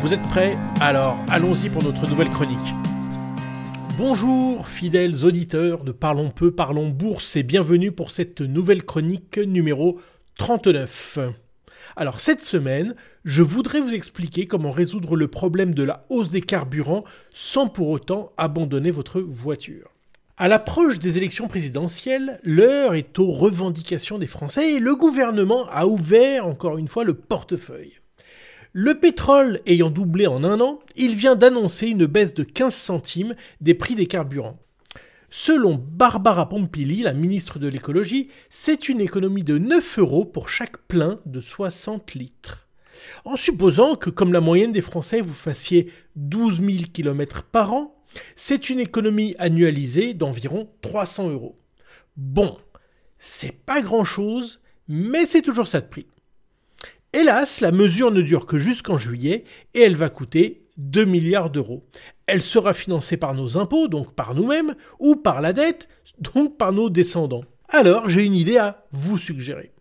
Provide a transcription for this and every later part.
Vous êtes prêts Alors allons-y pour notre nouvelle chronique. Bonjour fidèles auditeurs de Parlons peu, parlons bourse et bienvenue pour cette nouvelle chronique numéro 39. Alors cette semaine, je voudrais vous expliquer comment résoudre le problème de la hausse des carburants sans pour autant abandonner votre voiture. À l'approche des élections présidentielles, l'heure est aux revendications des Français et le gouvernement a ouvert encore une fois le portefeuille. Le pétrole ayant doublé en un an, il vient d'annoncer une baisse de 15 centimes des prix des carburants. Selon Barbara Pompili, la ministre de l'écologie, c'est une économie de 9 euros pour chaque plein de 60 litres. En supposant que, comme la moyenne des Français, vous fassiez 12 000 km par an, c'est une économie annualisée d'environ 300 euros. Bon, c'est pas grand chose, mais c'est toujours ça de prix. Hélas, la mesure ne dure que jusqu'en juillet et elle va coûter 2 milliards d'euros. Elle sera financée par nos impôts, donc par nous-mêmes, ou par la dette, donc par nos descendants. Alors j'ai une idée à vous suggérer.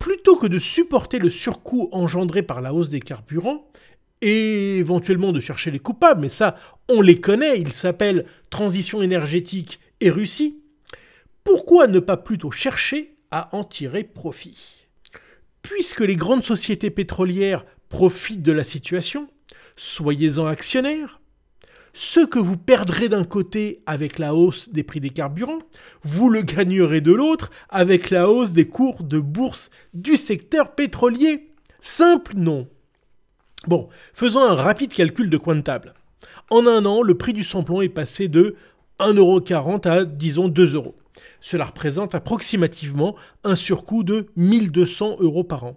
Plutôt que de supporter le surcoût engendré par la hausse des carburants, et éventuellement de chercher les coupables, mais ça, on les connaît, ils s'appellent transition énergétique et Russie, pourquoi ne pas plutôt chercher à en tirer profit? Puisque les grandes sociétés pétrolières profitent de la situation, soyez-en actionnaires. Ce que vous perdrez d'un côté avec la hausse des prix des carburants, vous le gagnerez de l'autre avec la hausse des cours de bourse du secteur pétrolier. Simple non. Bon, faisons un rapide calcul de coin de table. En un an, le prix du samplon est passé de 1,40€ à, disons, 2 euros. Cela représente approximativement un surcoût de 1200 euros par an.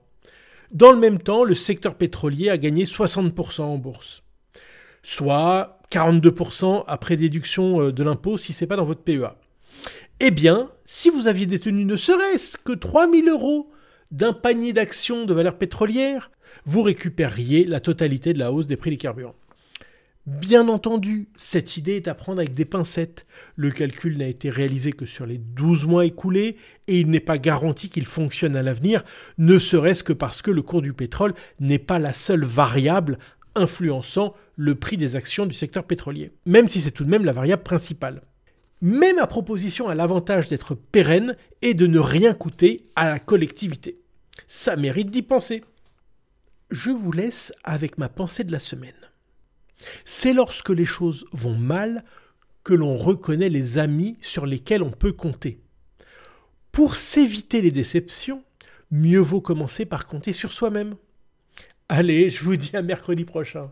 Dans le même temps, le secteur pétrolier a gagné 60% en bourse, soit 42% après déduction euh, de l'impôt si ce n'est pas dans votre PEA. Eh bien, si vous aviez détenu ne serait-ce que 3000 euros d'un panier d'actions de valeur pétrolière, vous récupériez la totalité de la hausse des prix des carburants. Bien entendu, cette idée est à prendre avec des pincettes. Le calcul n'a été réalisé que sur les 12 mois écoulés et il n'est pas garanti qu'il fonctionne à l'avenir, ne serait-ce que parce que le cours du pétrole n'est pas la seule variable influençant le prix des actions du secteur pétrolier, même si c'est tout de même la variable principale. Mais ma proposition a l'avantage d'être pérenne et de ne rien coûter à la collectivité. Ça mérite d'y penser. Je vous laisse avec ma pensée de la semaine. C'est lorsque les choses vont mal que l'on reconnaît les amis sur lesquels on peut compter. Pour s'éviter les déceptions, mieux vaut commencer par compter sur soi-même. Allez, je vous dis à mercredi prochain.